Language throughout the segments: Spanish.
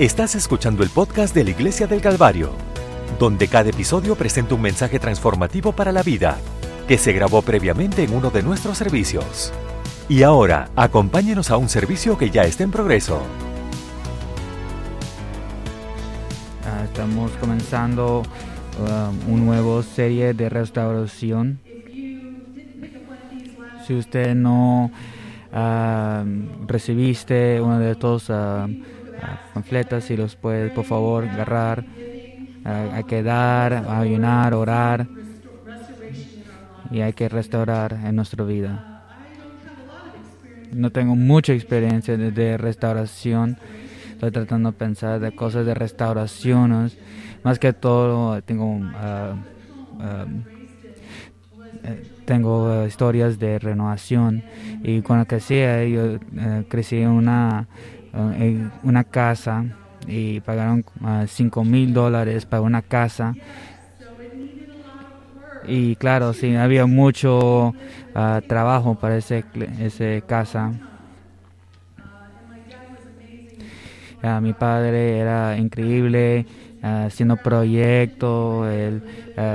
Estás escuchando el podcast de la Iglesia del Calvario, donde cada episodio presenta un mensaje transformativo para la vida que se grabó previamente en uno de nuestros servicios. Y ahora, acompáñenos a un servicio que ya está en progreso. Ah, estamos comenzando um, una nueva serie de restauración. Si usted no ah, recibiste uno de estos panfletos, si los puede por favor agarrar, hay que dar, ayunar, orar y hay que restaurar en nuestra vida. No tengo mucha experiencia de, de restauración. Estoy tratando de pensar de cosas de restauraciones. Más que todo, tengo, uh, uh, tengo uh, historias de renovación. Y cuando crecí, yo crecí en una, en una casa y pagaron 5 mil dólares para una casa y claro, sí, había mucho uh, trabajo para ese, ese casa. Mi padre era increíble uh, haciendo proyectos, él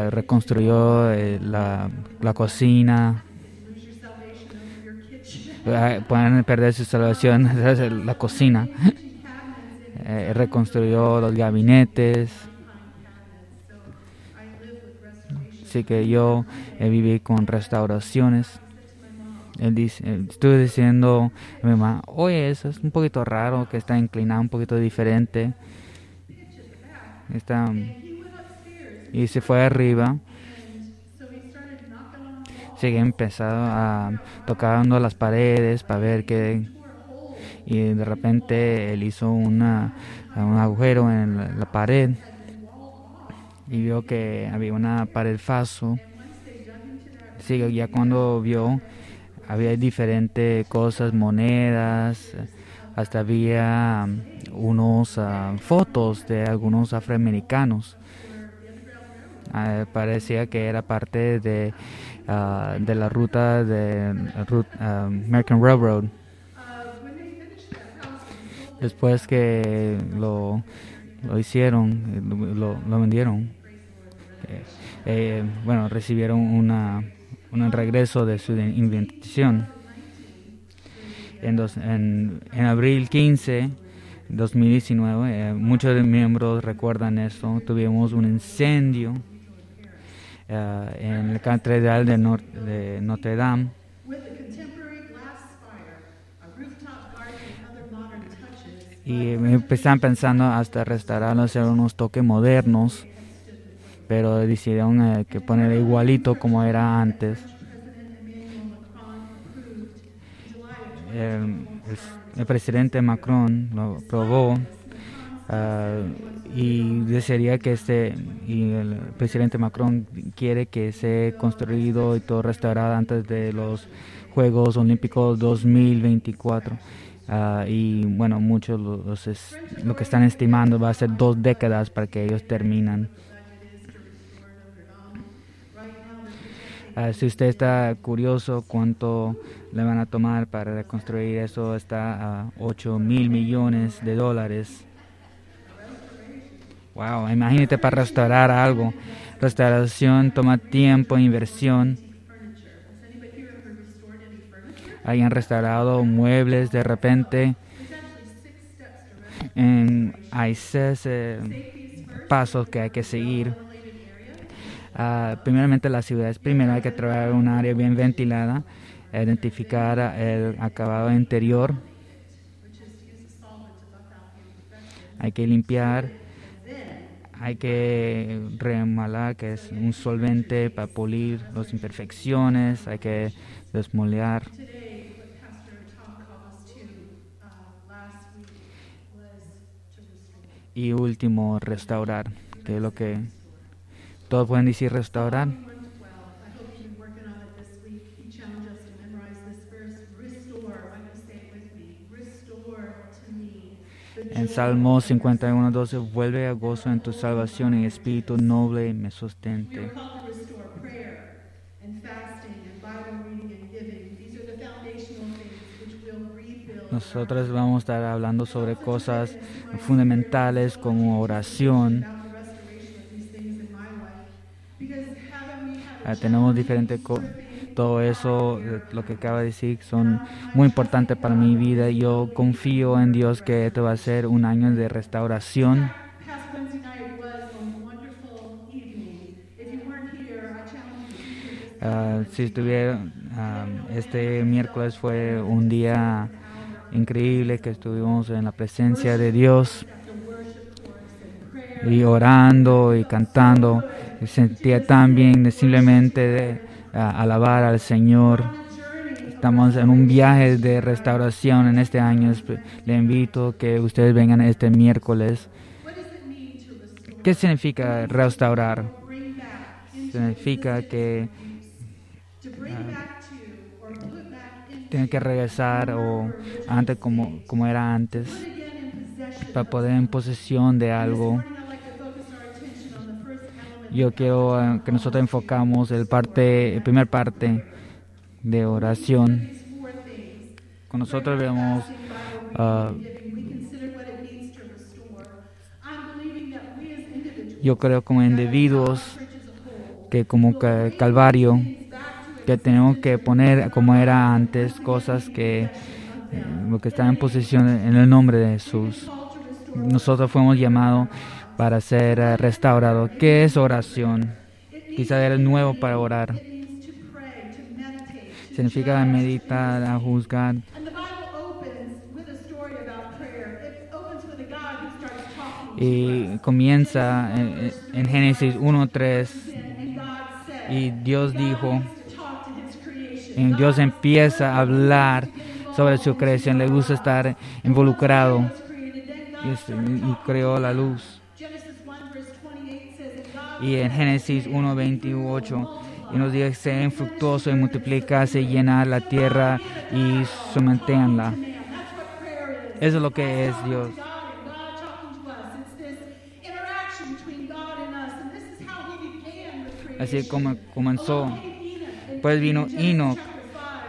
reconstruyó eh, la, la, cocina. Pueden perder su salvación, la cocina. Eh, reconstruyó los gabinetes. Así que yo eh, viví con restauraciones. Él dice, estuve diciendo a mi mamá, oye, eso es un poquito raro, que está inclinado un poquito diferente. Está, y se fue arriba. Sigue empezado a tocar las paredes para ver qué. Y de repente él hizo una, un agujero en la pared y vio que había una pared falso. Sí, ya cuando vio, había diferentes cosas, monedas, hasta había unos uh, fotos de algunos afroamericanos. Uh, parecía que era parte de, uh, de la ruta de American Railroad. Después que lo lo hicieron, lo, lo vendieron. Eh, eh, bueno, recibieron una, un regreso de su invención. En, dos, en, en, abril 15, 2019, eh, muchos de miembros recuerdan eso. Tuvimos un incendio uh, en la catedral de, Nor de Notre Dame y empezaron pensando hasta restaurarlo, hacer unos toques modernos, pero decidieron eh, que poner igualito como era antes. El, el, presidente Macron lo aprobó uh, y desearía que este y el presidente Macron quiere que sea construido y todo restaurado antes de los Juegos Olímpicos 2024 Uh, y bueno, muchos los es, lo que están estimando va a ser dos décadas para que ellos terminan. Uh, si usted está curioso cuánto le van a tomar para reconstruir eso, está a 8 mil millones de dólares. Wow, imagínate para restaurar algo. Restauración toma tiempo, inversión hayan restaurado muebles de repente. hay seis eh, pasos que hay que seguir. Uh, primeramente las ciudades. Primero hay que trabajar un área bien ventilada, identificar el acabado interior. Hay que limpiar, hay que remalar, que es un solvente para pulir las imperfecciones, hay que desmolear. y último restaurar, que es lo que todos pueden decir restaurar. En Salmo 51, 12, vuelve a gozo en tu salvación y espíritu noble me sostente. Nosotros vamos a estar hablando sobre cosas fundamentales como oración. Ah, tenemos diferentes todo eso, eh, lo que acaba de decir, son muy importantes para mi vida. Yo confío en Dios que esto va a ser un año de restauración. Uh, si estuviera, este miércoles fue un día increíble que estuvimos en la presencia de Dios y orando y cantando. Sentía tan bien simplemente de alabar al Señor. Estamos en un viaje de restauración en este año. Le invito que ustedes vengan este miércoles. ¿Qué significa restaurar? Significa que tiene que regresar o antes como, como era antes para poder en posesión de algo. Yo quiero eh, que nosotros enfocamos el parte, el primer parte de oración. Con nosotros vemos uh, yo creo como individuos que como Calvario que tenemos que poner como era antes cosas que eh, lo que está en posición en el nombre de Jesús. Nosotros fuimos llamados para ser eh, restaurados. ¿Qué es oración? Quizá eres nuevo para orar. Significa meditar, juzgar. Y comienza en, en Génesis 1.3 y Dios dijo, Dios empieza a hablar sobre su creación, le gusta estar involucrado y, creó la luz. Y en Génesis 1.28 y nos dice, sean fructuosos y multiplicarse, llenar la tierra y sometenla. Eso es lo que es Dios. Así como comenzó Después vino Enoch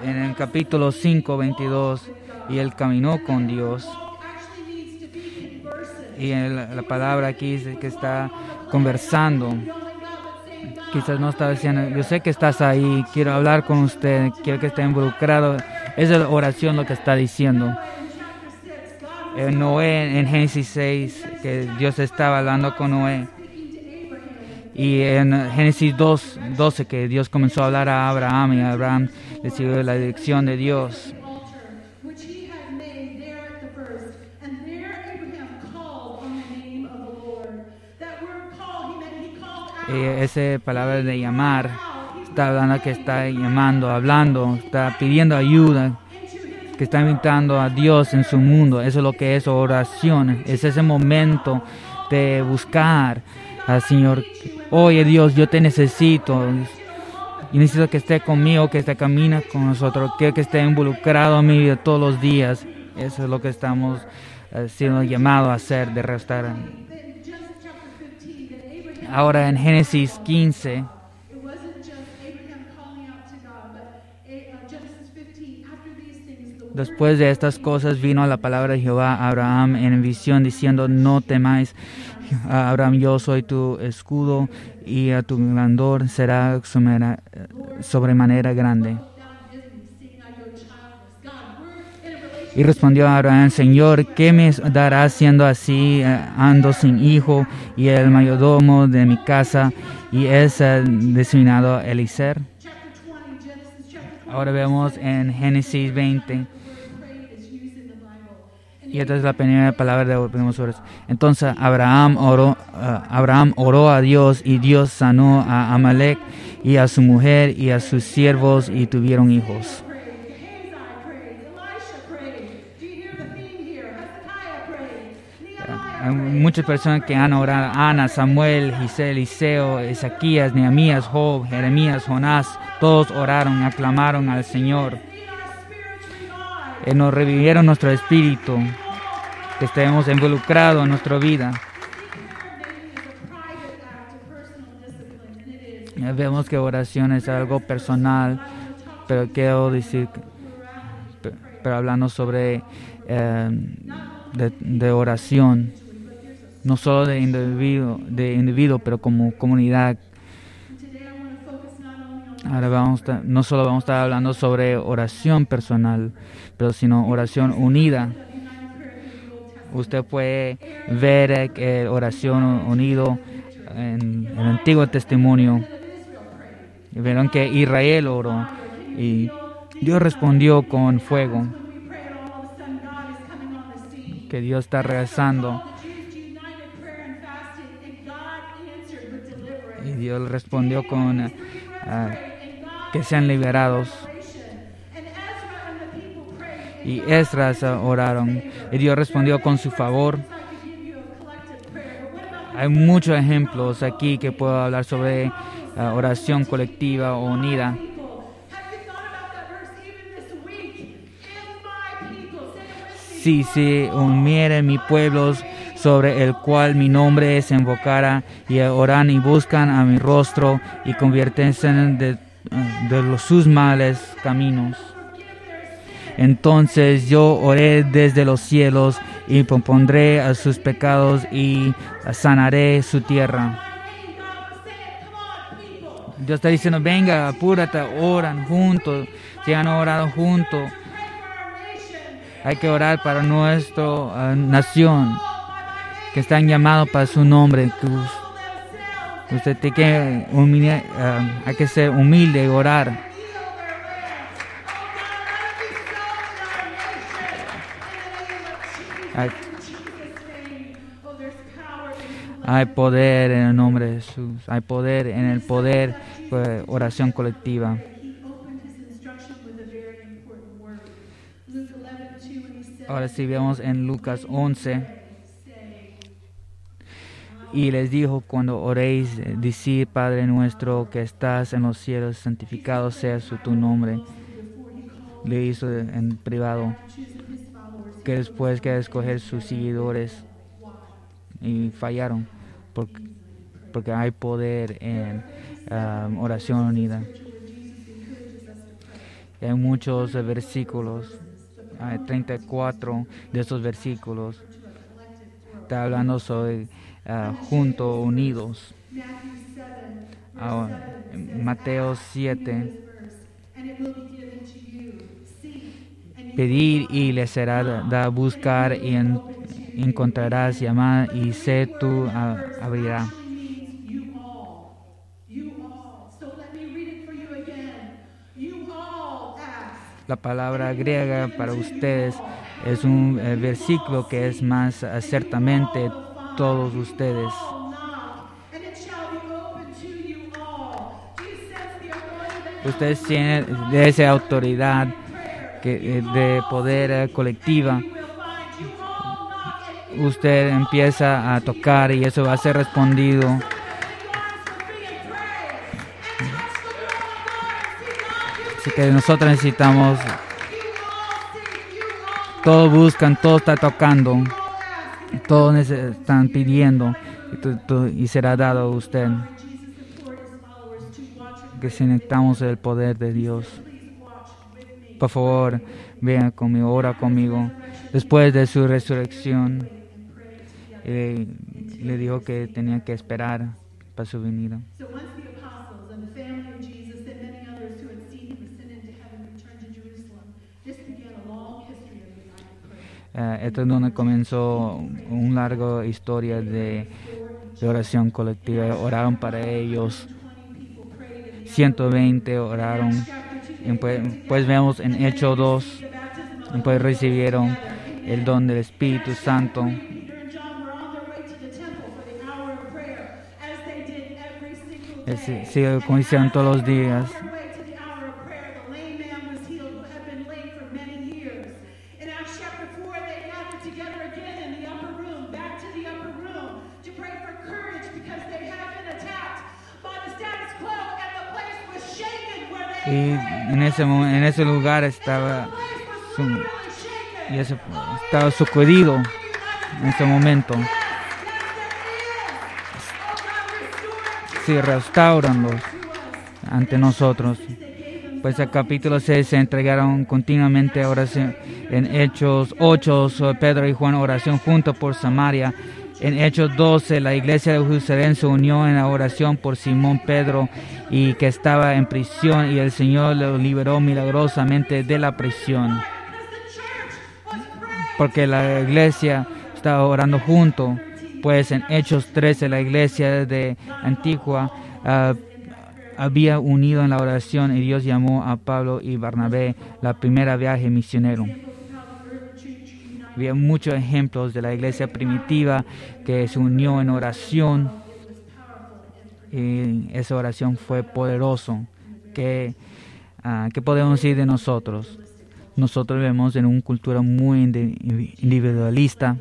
en el capítulo 5, 22, y él caminó con Dios. Y la palabra aquí dice que está conversando. Quizás no está diciendo, yo sé que estás ahí, quiero hablar con usted, quiero que esté involucrado. Es la oración lo que está diciendo. En Noé, en Génesis 6, que Dios estaba hablando con Noé. Y en Génesis 2, 12 que Dios comenzó a hablar a Abraham y Abraham recibió la dirección de Dios. Y esa palabra de llamar está hablando que está llamando, hablando, está pidiendo ayuda, que está invitando a Dios en su mundo. Eso es lo que es oración. Es ese momento de buscar al Señor Oye Dios, yo te necesito. Y necesito que esté conmigo, que esté camina con nosotros, que, que esté involucrado en mi vida todos los días. Eso es lo que estamos eh, siendo llamados a hacer, de restaurar. Ahora en Génesis 15. Después de estas cosas vino la palabra de Jehová a Abraham en visión diciendo, no temáis, Abraham, yo soy tu escudo y a tu grandor será sobremanera grande. Y respondió Abraham, Señor, ¿qué me dará siendo así? Eh, ando sin hijo y el mayordomo de mi casa y es eh, designado Eliser. Ahora vemos en Génesis 20 y esta es la primera palabra de Entonces Abraham oró, uh, Abraham oró a Dios y Dios sanó a Amalek y a su mujer y a sus siervos y tuvieron hijos. Hay muchas personas que han orado, Ana, Samuel, Giselle, Eliseo, Ezequías, Nehemías, Job, Jeremías, Jonás, todos oraron aclamaron al Señor. Y nos revivieron nuestro espíritu que estemos involucrados en nuestra vida. Vemos que oración es algo personal, pero quiero decir, pero hablando sobre eh, de, oración, no solo de individuo, de individuo, pero como comunidad. Ahora vamos no solo vamos a estar hablando sobre oración personal, pero sino oración unida. Usted puede ver que oración unido en, el Antiguo Testimonio. Vieron que Israel oró y Dios respondió con fuego. Que Dios está regresando. Dios respondió con uh, que sean liberados. Y Esdras oraron. Y Dios respondió con su favor. Hay muchos ejemplos aquí que puedo hablar sobre uh, oración colectiva o unida. Si se unieren mi pueblos sobre el cual mi nombre se invocara y oran y buscan a mi rostro y conviertense de, de los, sus males caminos. Entonces yo oré desde los cielos y pondré a sus pecados y sanaré su tierra. Dios está diciendo, venga, apúrate, oran juntos, si han orado juntos hay que orar para nuestra ah, nación, que están llamados para su nombre. usted tiene que, ah, hay que ser humilde y orar. Hay, poder en el nombre de Jesús. Hay poder en el poder de oración colectiva. Ahora sí vemos en Lucas 11. Y les dijo, cuando oréis, decid, Padre nuestro que estás en los cielos, santificado sea su, tu nombre. Le hizo en privado. Que después que escoger sus seguidores y fallaron porque, porque hay poder en um, oración unida. hay muchos versículos 34 de estos versículos está hablando sobre uh, juntos, unidos. Mateo 7. Pedir y le será da buscar y encontrarás, llamar y sé tú abrirá. La palabra griega para ustedes es un eh, versículo que es más uh, ciertamente todos ustedes. Ustedes tienen esa autoridad eh, de poder eh, colectiva. Usted empieza a tocar y eso va a ser respondido que nosotros necesitamos. Todos buscan, todos están tocando, todos están pidiendo y, será dado a usted. Que si necesitamos el poder de Dios. Por favor, vean conmigo, ora conmigo. Después de su resurrección, eh, le dijo que tenía que esperar para su venida. Esto es donde comenzó una larga historia de, oración colectiva. Oraron para ellos. 120 oraron. pues, pues, vemos en Hechos 2, pues recibieron el don del Espíritu Santo. Sí, como hicieron todos los días. Y en ese, en ese lugar estaba, y estaba sacudido en ese momento. Sí, restauranlos ante nosotros. pues el capítulo 6 se entregaron continuamente oración. En Hechos 8, Pedro y Juan oración juntos por Samaria. En Hechos 12, la iglesia de Jerusalén se unió en la oración por Simón Pedro y que estaba en prisión y el Señor lo liberó milagrosamente de la prisión. Porque la iglesia estaba orando junto. Pues en Hechos 13, la iglesia de Antigua uh, había unido en la oración y Dios llamó a Pablo y Barnabé la primera viaje misionero. Había muchos ejemplos de la iglesia primitiva que se unió en oración y esa oración fue poderoso. ¿Qué, uh, ¿Qué podemos decir de nosotros? Nosotros vivimos en una cultura muy individualista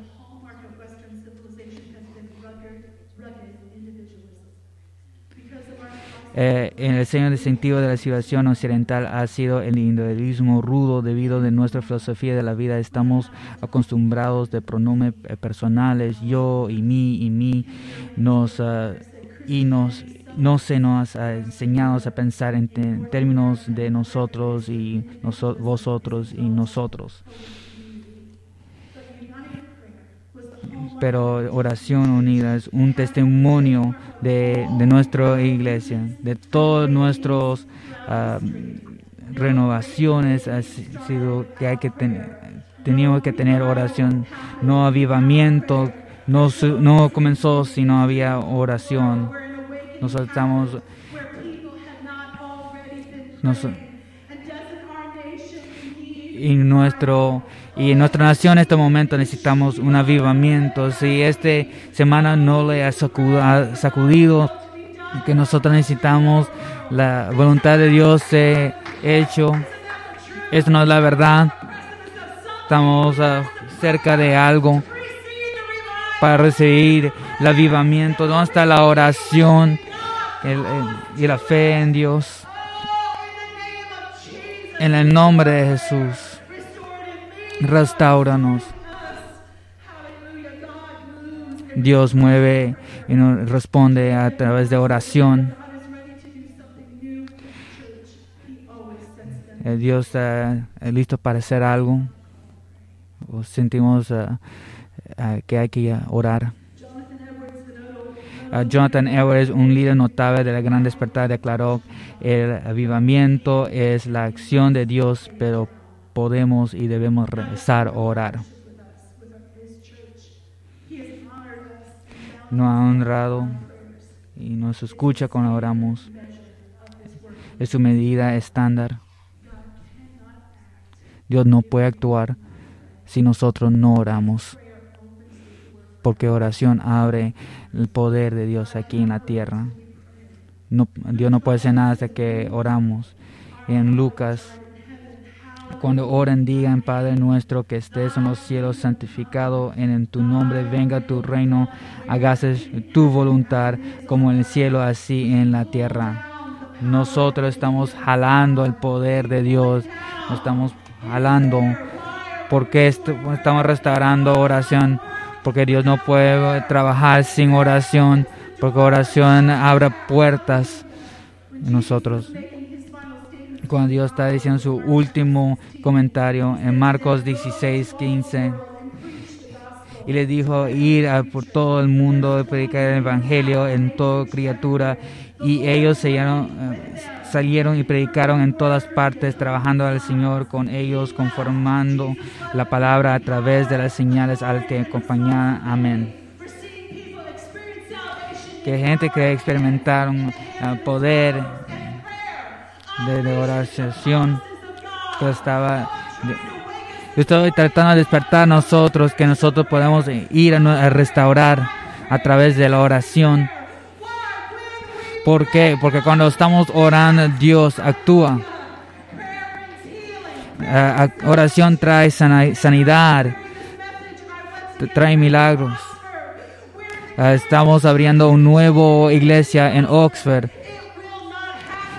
Eh, en el seño de sentido de la civilización occidental ha sido el individualismo rudo debido a nuestra filosofía de la vida. Estamos acostumbrados de pronombres eh, personales, yo y mí y mí, nos, uh, y nos, no se nos ha enseñado a pensar en términos de nosotros y noso vosotros y nosotros. pero oración unida es un testimonio de, de nuestra iglesia, de todas nuestras uh, renovaciones, ha sido que hay que tener, teníamos que tener oración, no avivamiento, no, no comenzó si no había oración. Nosotros estamos... Nosotros, y nuestro y en nuestra nación en este momento necesitamos un avivamiento. Si esta semana no le ha sacudido, que nosotros necesitamos la voluntad de Dios se hecho. Esto no es la verdad. Estamos uh, cerca de algo para recibir el avivamiento. ¿Dónde está la oración y la fe en Dios? En el nombre de Jesús, restauranos. Dios mueve y nos responde a través de oración. Dios está listo para hacer algo. O sentimos uh, uh, que hay que orar. Uh, Jonathan Edwards, un líder notable de la Gran Despertar, declaró, el avivamiento es la acción de Dios, pero podemos y debemos rezar o orar. Nos ha honrado y nos escucha cuando oramos. Es su medida estándar. Dios no puede actuar si nosotros no oramos porque oración abre el poder de Dios aquí en la tierra. No, Dios no puede hacer nada hasta que oramos. En Lucas, cuando oren, digan, Padre nuestro que estés en los cielos, santificado en, tu nombre, venga tu reino, hágase tu voluntad, como en el cielo, así en la tierra. Nosotros estamos jalando el poder de Dios, estamos jalando, porque estamos restaurando oración porque Dios no puede trabajar sin oración, porque oración abre puertas en nosotros. Cuando Dios está diciendo su último comentario en Marcos 16, 15, y le dijo ir por todo el mundo, predicar el Evangelio en toda criatura, y ellos se llenaron, eh, salieron y predicaron en todas partes, trabajando al Señor con ellos, conformando la palabra a través de las señales al que acompañaban. Amén. Que gente que experimentaron el poder de, oración, pues estaba... yo estoy tratando de despertar a nosotros, que nosotros podemos ir a restaurar a través de la oración ¿Por qué? Porque cuando estamos orando, Dios actúa. Uh, oración trae sanidad, trae milagros. Uh, estamos abriendo una nueva iglesia en Oxford.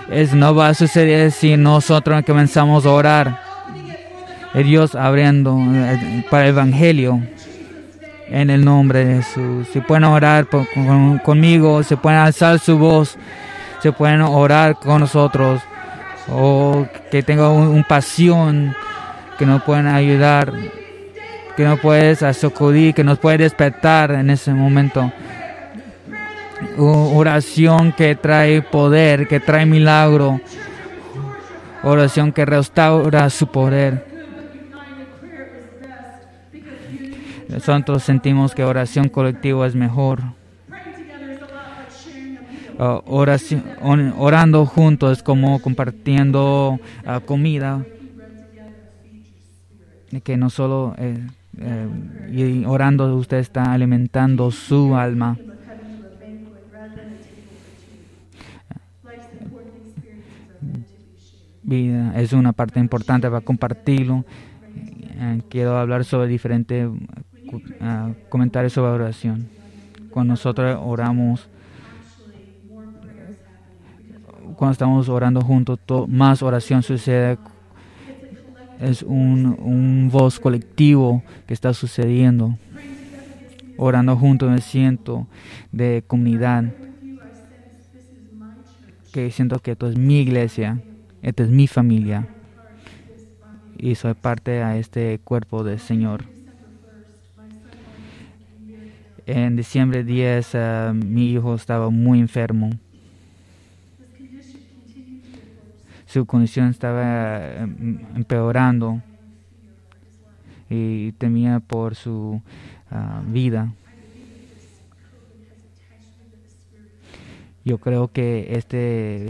Eso no va a suceder si nosotros comenzamos a orar. Dios abriendo uh, para el Evangelio en el nombre de Jesús. Si pueden orar conmigo, se pueden alzar su voz, se pueden orar con nosotros. o que tenga un, pasión que nos pueden ayudar, que nos puedes socorrer, que nos puede despertar en ese momento. Oración que trae poder, que trae milagro. Oración que restaura su poder. Nosotros sentimos que oración colectiva es mejor. Uh, oración, orando juntos como compartiendo uh, comida. Que no solo eh, eh, y orando usted está alimentando su alma. Vida es una parte importante para compartirlo. Eh, quiero hablar sobre diferentes comentarios sobre oración. Cuando nosotros oramos, cuando estamos orando juntos, más oración sucede. Es un, un voz colectivo que está sucediendo. Orando juntos me siento de comunidad. Que siento que esto es mi iglesia, esta es mi familia. Y soy parte de este cuerpo del Señor. En diciembre 10 uh, mi hijo estaba muy enfermo. su condición estaba em, empeorando y temía por su ah, vida. Yo creo que este,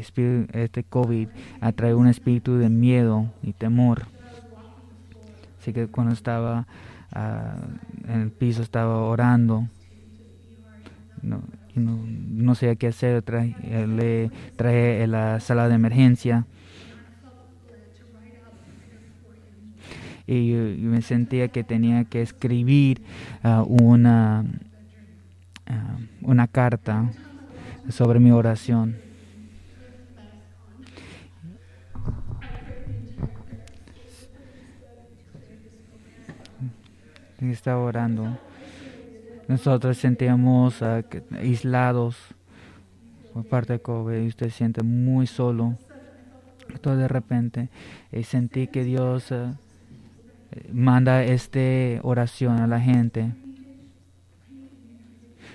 este COVID atrae un espíritu de miedo y temor. Así que cuando estaba ah, en el piso estaba orando. No, no, sabía qué hacer. le traje la sala de emergencia y me sentía que tenía que escribir ah, una, ah, una carta sobre mi oración. Estaba orando. Nosotros sentíamos uh, aislados por parte de COVID y usted se siente muy solo. Todo de repente y sentí que Dios manda esta oración a la gente.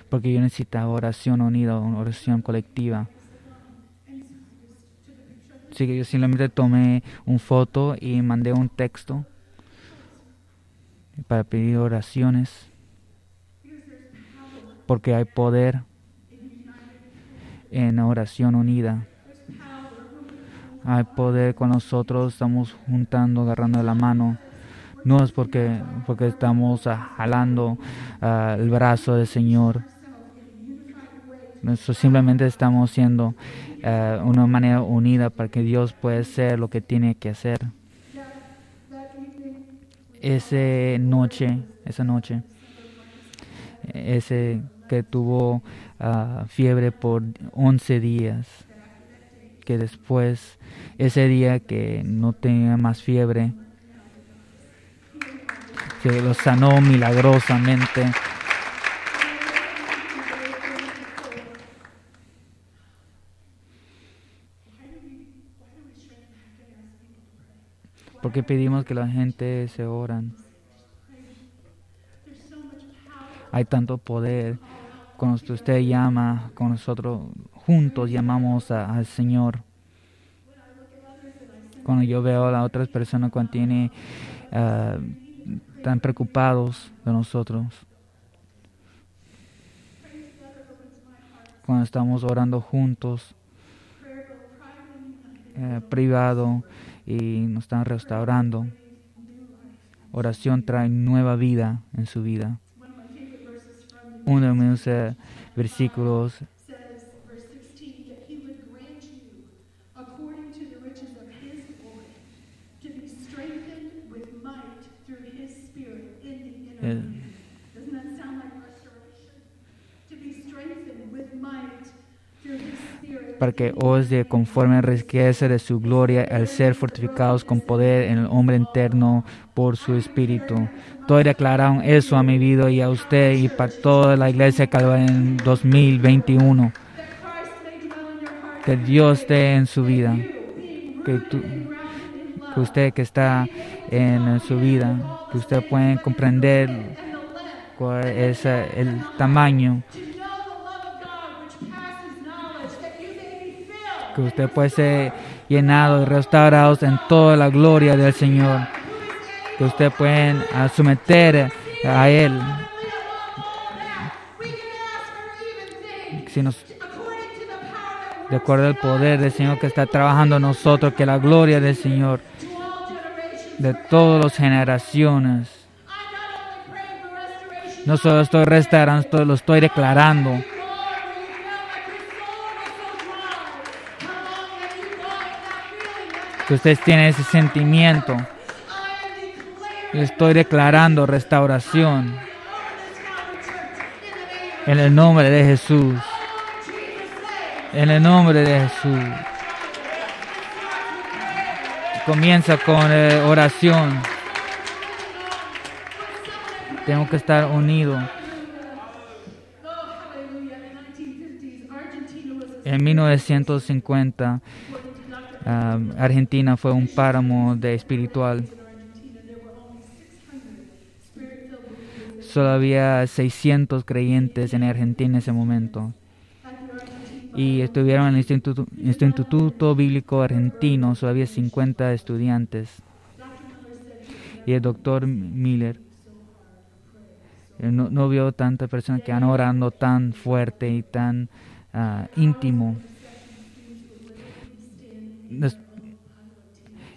Porque yo necesitaba oración unida, oración colectiva. Así que yo simplemente tomé un foto y mandé un texto para pedir oraciones. Porque hay poder en oración unida. Hay poder cuando nosotros estamos juntando, agarrando la mano no es porque, porque estamos ah, jalando ah, el brazo del Señor. Nosotros simplemente estamos siendo uh, una manera unida para que Dios pueda hacer lo que tiene que hacer. Esa noche, esa noche, ese que tuvo fiebre por 11 días, que después, ese día que no tenía más fiebre, que lo sanó milagrosamente. Porque pedimos que la gente se oran. Hay tanto poder. Cuando usted llama, con nosotros juntos llamamos al Señor. Cuando yo veo a las otras personas cuando tiene ah, tan preocupados de nosotros. Cuando estamos orando juntos, eh, privado, y nos están restaurando. Oración trae nueva vida en su vida. Uno de versículos para que os de conforme riqueza de su gloria al ser fortificados con poder en el hombre interno por su espíritu. Estoy declarando eso a mi vida y a usted y para toda la iglesia Calvario en 2021. Que Dios esté en su vida. que, que usted que está en su vida, que usted puede comprender cuál es el tamaño que usted puede ser llenado y restaurado en toda la gloria del Señor, que usted puede someter a Él. Si nos, de acuerdo al poder del Señor que está trabajando en nosotros, que la gloria del Señor de todas las generaciones. No solo estoy restaurando, lo estoy declarando. Que ustedes tienen ese sentimiento. Estoy declarando restauración. En el nombre de Jesús. En el nombre de Jesús. Comienza con eh, oración. Tengo que estar unidos. En 1950, Argentina fue un páramo de espiritual. Solo había 600 creyentes en Argentina en ese momento. Y estuvieron en el Instituto, Bíblico Argentino, solo había 50 estudiantes. Y el doctor Miller no, no vio tantas personas que han orando tan fuerte y tan ah, íntimo.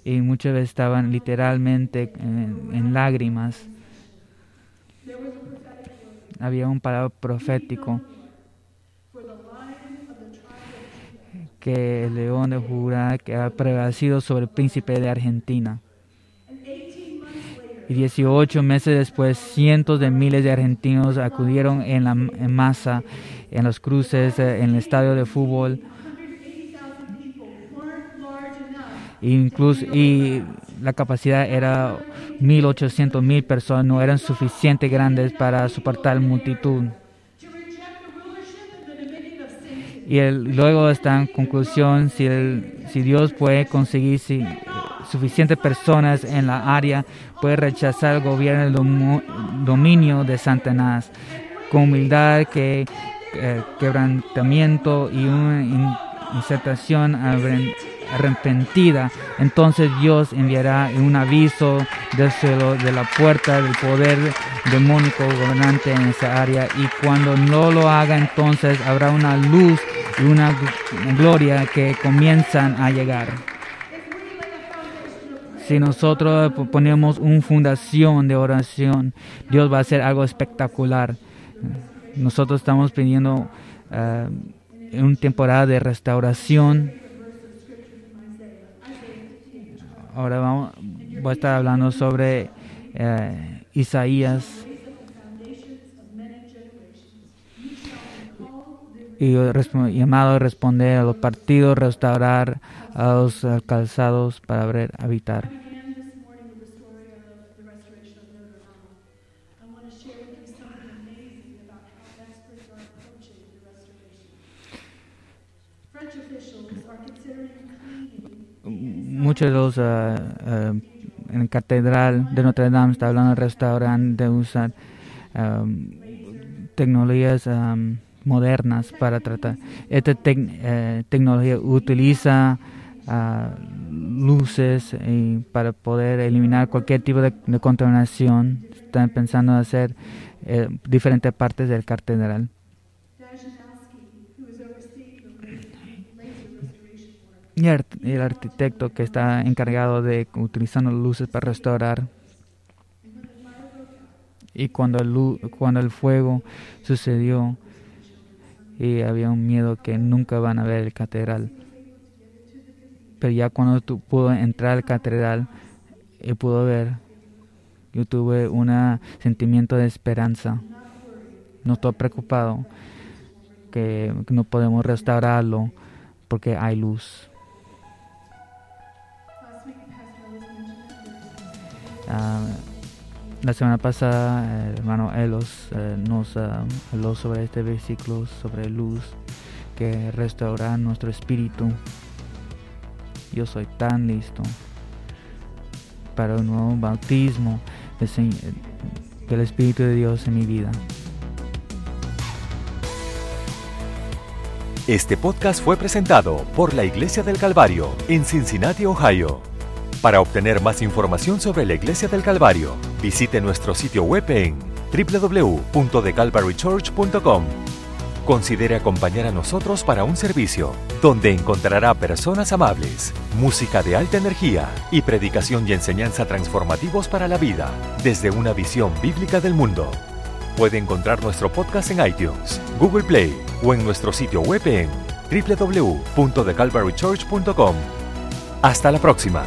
Y muchas veces estaban literalmente en, lágrimas. Había un palabra profético que el león de Judá que ha prevalecido sobre el príncipe de Argentina. Y 18 meses después, cientos de miles de argentinos acudieron en, la, en masa en los cruces, eh, en el estadio de fútbol. Incluso, y la capacidad era 1.800 mil personas, no eran suficientemente grandes para soportar multitud. Y luego está en conclusión, si, el, si Dios puede conseguir si, suficientes personas en la área, puede rechazar el gobierno, el dominio de Satanás, con humildad, que, eh, quebrantamiento y una insertación arrepentida. Entonces Dios enviará un aviso del cielo de la puerta del poder demónico gobernante en esa área y cuando no lo haga entonces habrá una luz y una gloria que comienzan a llegar. Si nosotros ponemos una fundación de oración, Dios va a hacer algo espectacular. Nosotros estamos pidiendo uh, una temporada de restauración. Ahora vamos, voy a estar hablando sobre uh, Isaías y llamado a responder a los partidos, restaurar a los calzados para habitar. Muchos de los uh, en la catedral de Notre Dame está hablando de restaurar, de usar tecnologías modernas para tratar. Esta eh, tecnología utiliza ah, luces para poder eliminar cualquier tipo de, contaminación. Están pensando en hacer eh, diferentes partes del catedral. Y el arquitecto que está encargado de utilizando luces para restaurar. Y cuando el, cuando el fuego sucedió, y había un miedo que nunca van a ver el catedral. Pero ya cuando pudo entrar al catedral y pudo ver, yo tuve un sentimiento de esperanza. No estoy preocupado que no podemos restaurarlo porque hay luz. Ah, la semana pasada, el hermano Elos eh, nos ah, habló sobre este versículo, sobre luz, que restaura nuestro espíritu. yo soy tan listo para un nuevo bautismo del Espíritu de Dios en mi vida. Este podcast fue presentado por la Iglesia del Calvario en Cincinnati, Ohio. Para obtener más información sobre la Iglesia del Calvario, visite nuestro sitio web en www.thecalvarychurch.com. Considere acompañar a nosotros para un servicio donde encontrará personas amables, música de alta energía y predicación y enseñanza transformativos para la vida desde una visión bíblica del mundo. Puede encontrar nuestro podcast en iTunes, Google Play o en nuestro sitio web en www.thecalvarychurch.com. Hasta la próxima.